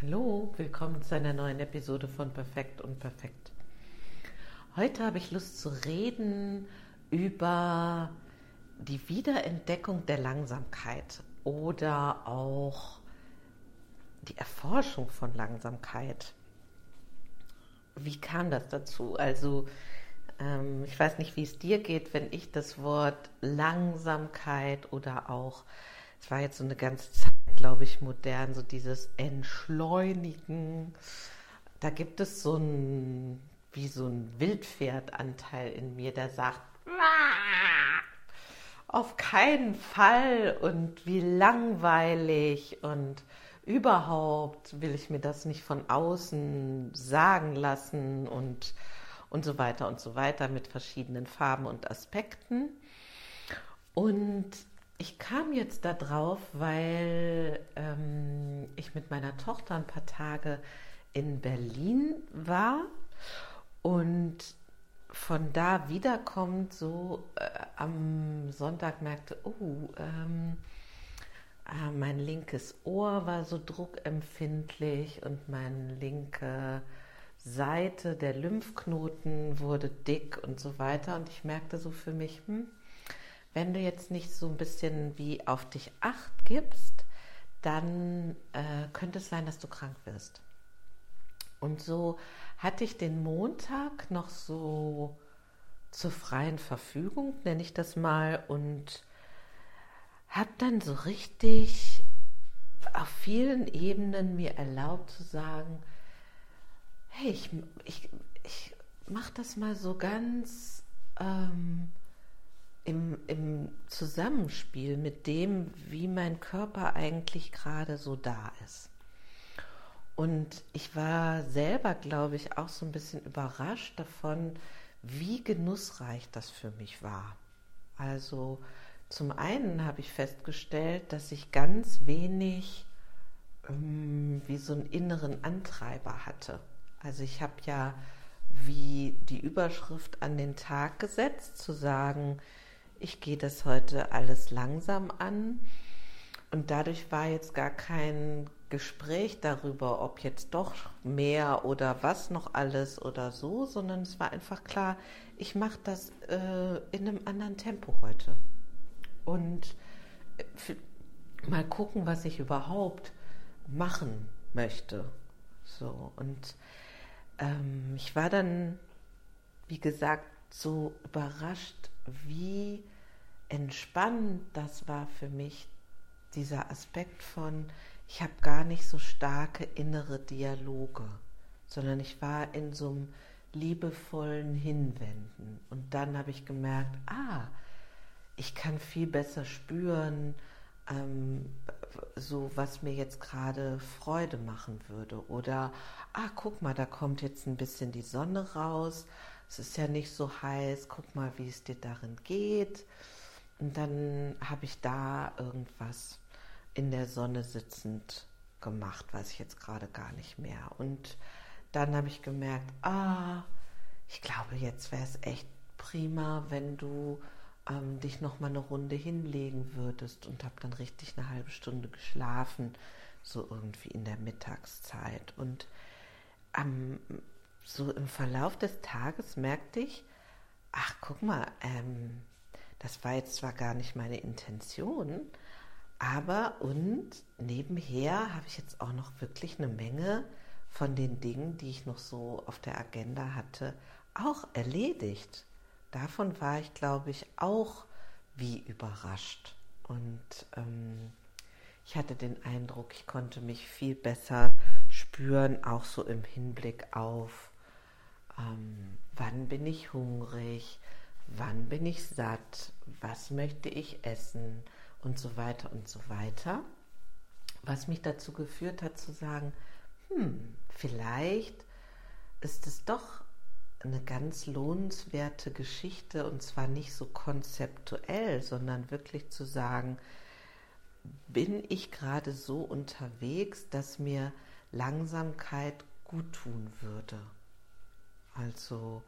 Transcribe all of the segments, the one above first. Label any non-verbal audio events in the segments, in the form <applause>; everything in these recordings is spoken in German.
Hallo, willkommen zu einer neuen Episode von Perfekt und Perfekt. Heute habe ich Lust zu reden über die Wiederentdeckung der Langsamkeit oder auch die Erforschung von Langsamkeit. Wie kam das dazu? Also, ähm, ich weiß nicht, wie es dir geht, wenn ich das Wort Langsamkeit oder auch, es war jetzt so eine ganze Zeit, glaube ich, modern, so dieses Entschleunigen. Da gibt es so ein, wie so ein Wildpferdanteil in mir, der sagt, auf keinen Fall und wie langweilig und überhaupt will ich mir das nicht von außen sagen lassen und, und so weiter und so weiter mit verschiedenen Farben und Aspekten. Und ich kam jetzt da drauf, weil ähm, ich mit meiner Tochter ein paar Tage in Berlin war und von da wiederkommt, so äh, am Sonntag merkte, oh, ähm, äh, mein linkes Ohr war so druckempfindlich und meine linke Seite, der Lymphknoten wurde dick und so weiter. Und ich merkte so für mich, hm, wenn du jetzt nicht so ein bisschen wie auf dich acht gibst, dann äh, könnte es sein, dass du krank wirst. Und so hatte ich den Montag noch so zur freien Verfügung, nenne ich das mal, und habe dann so richtig auf vielen Ebenen mir erlaubt zu sagen, hey, ich, ich, ich mache das mal so ganz ähm, im, im Zusammenspiel mit dem, wie mein Körper eigentlich gerade so da ist. Und ich war selber, glaube ich, auch so ein bisschen überrascht davon, wie genussreich das für mich war. Also zum einen habe ich festgestellt, dass ich ganz wenig ähm, wie so einen inneren Antreiber hatte. Also ich habe ja wie die Überschrift an den Tag gesetzt, zu sagen, ich gehe das heute alles langsam an. Und dadurch war jetzt gar kein Gespräch darüber, ob jetzt doch mehr oder was noch alles oder so, sondern es war einfach klar, ich mache das äh, in einem anderen Tempo heute. Und äh, mal gucken, was ich überhaupt machen möchte. So, und ähm, ich war dann, wie gesagt, so überrascht, wie entspannend das war für mich, dieser Aspekt von, ich habe gar nicht so starke innere Dialoge, sondern ich war in so einem liebevollen Hinwenden. Und dann habe ich gemerkt, ah, ich kann viel besser spüren, ähm, so was mir jetzt gerade Freude machen würde. Oder, ah, guck mal, da kommt jetzt ein bisschen die Sonne raus es ist ja nicht so heiß, guck mal, wie es dir darin geht. Und dann habe ich da irgendwas in der Sonne sitzend gemacht, weiß ich jetzt gerade gar nicht mehr. Und dann habe ich gemerkt, ah, ich glaube, jetzt wäre es echt prima, wenn du ähm, dich noch mal eine Runde hinlegen würdest und habe dann richtig eine halbe Stunde geschlafen, so irgendwie in der Mittagszeit. Und am so im Verlauf des Tages merkte ich, ach guck mal, ähm, das war jetzt zwar gar nicht meine Intention, aber und nebenher habe ich jetzt auch noch wirklich eine Menge von den Dingen, die ich noch so auf der Agenda hatte, auch erledigt. Davon war ich, glaube ich, auch wie überrascht. Und ähm, ich hatte den Eindruck, ich konnte mich viel besser spüren, auch so im Hinblick auf ähm, wann bin ich hungrig, wann bin ich satt, was möchte ich essen und so weiter und so weiter. Was mich dazu geführt hat zu sagen, hm, vielleicht ist es doch eine ganz lohnenswerte Geschichte und zwar nicht so konzeptuell, sondern wirklich zu sagen, bin ich gerade so unterwegs, dass mir Langsamkeit gut tun würde. Also,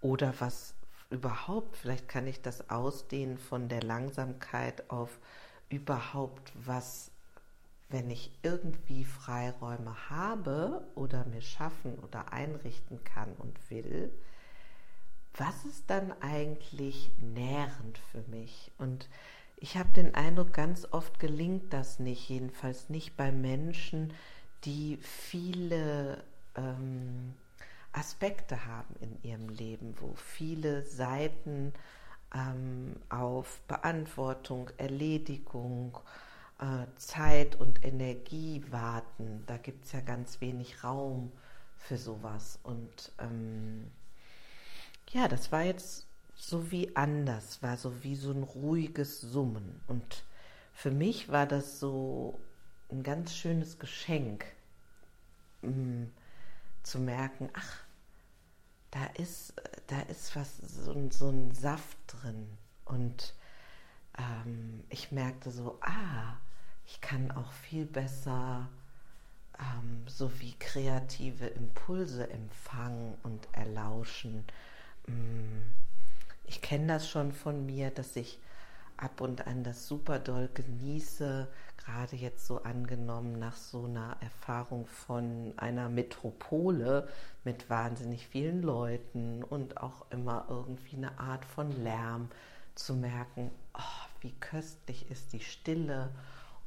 oder was überhaupt, vielleicht kann ich das ausdehnen von der Langsamkeit auf überhaupt, was wenn ich irgendwie Freiräume habe oder mir schaffen oder einrichten kann und will, was ist dann eigentlich nährend für mich? Und ich habe den Eindruck, ganz oft gelingt das nicht, jedenfalls nicht bei Menschen, die viele ähm, Aspekte haben in ihrem Leben, wo viele Seiten ähm, auf Beantwortung, Erledigung, äh, Zeit und Energie warten. Da gibt es ja ganz wenig Raum für sowas. Und ähm, ja, das war jetzt so wie anders, war so wie so ein ruhiges Summen. Und für mich war das so ein ganz schönes Geschenk, mh, mm, zu merken, ach, da ist, da ist was, so, so ein Saft drin. Und ähm, ich merkte so, ah, ich kann auch viel besser ähm, so wie kreative Impulse empfangen und erlauschen. Mm, ich kenne das schon von mir, dass ich ab und an das super doll genieße, gerade jetzt so angenommen nach so einer Erfahrung von einer Metropole mit wahnsinnig vielen Leuten und auch immer irgendwie eine Art von Lärm zu merken, oh, wie köstlich ist die Stille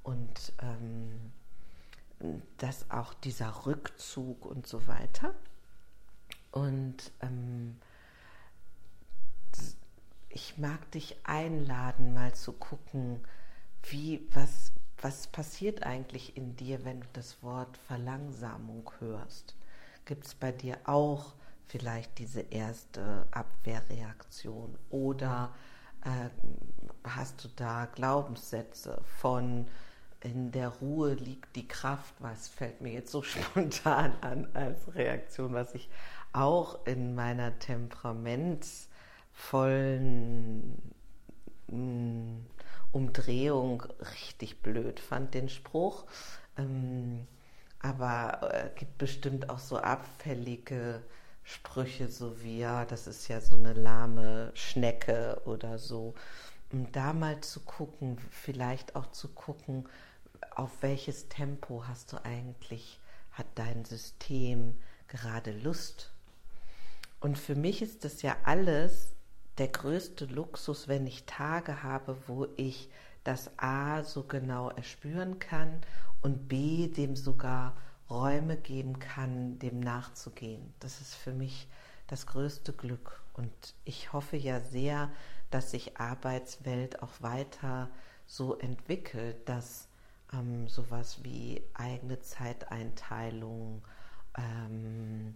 und ähm, dass auch dieser Rückzug und so weiter. Und ähm, ich mag dich einladen, mal zu gucken, wie, was, was passiert eigentlich in dir, wenn du das Wort Verlangsamung hörst? Gibt es bei dir auch vielleicht diese erste Abwehrreaktion oder äh, hast du da Glaubenssätze von in der Ruhe liegt die Kraft, was fällt mir jetzt so <laughs> spontan an als Reaktion, was ich auch in meiner temperamentsvollen mm, Umdrehung richtig blöd fand, den Spruch. Ähm, aber äh, gibt bestimmt auch so abfällige Sprüche, so wie, ja, das ist ja so eine lahme Schnecke oder so. Um da mal zu gucken, vielleicht auch zu gucken, auf welches Tempo hast du eigentlich, hat dein System gerade Lust? Und für mich ist das ja alles der größte Luxus, wenn ich Tage habe, wo ich das A so genau erspüren kann und B dem sogar Räume geben kann, dem nachzugehen. Das ist für mich das größte Glück. Und ich hoffe ja sehr, dass sich Arbeitswelt auch weiter so entwickelt, dass ähm, sowas wie eigene Zeiteinteilung, ähm,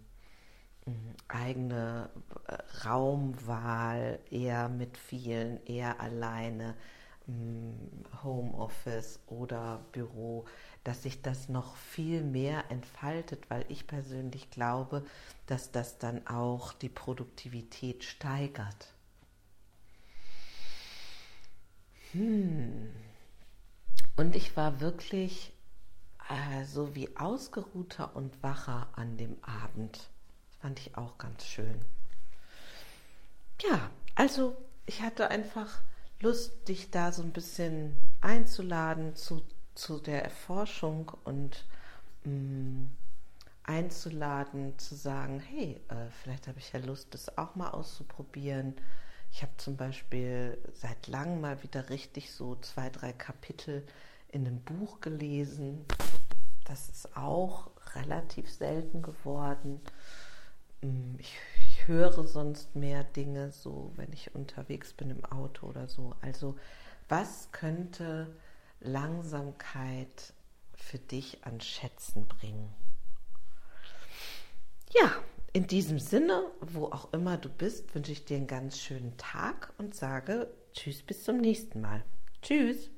eigene äh, Raumwahl, eher mit vielen, eher alleine, Homeoffice oder Büro, dass sich das noch viel mehr entfaltet, weil ich persönlich glaube, dass das dann auch die Produktivität steigert. Hm. Und ich war wirklich äh, so wie ausgeruhter und wacher an dem Abend. Fand ich auch ganz schön. Ja, also ich hatte einfach Lust, dich da so ein bisschen einzuladen zu, zu der Erforschung und mh, mm, einzuladen, zu sagen, hey, äh, vielleicht habe ich ja Lust, das auch mal auszuprobieren ich habe zum Beispiel seit langem mal wieder richtig so zwei, drei Kapitel in einem Buch gelesen. Das ist auch relativ selten geworden. Mm, ich, ich höre sonst mehr Dinge, so wenn ich unterwegs bin im Auto oder so. Also was könnte Langsamkeit für dich an Schätzen bringen? Ja, in diesem Sinne, wo auch immer du bist, wünsche ich dir einen ganz schönen Tag und sage Tschüss bis zum nächsten Mal. Tschüss.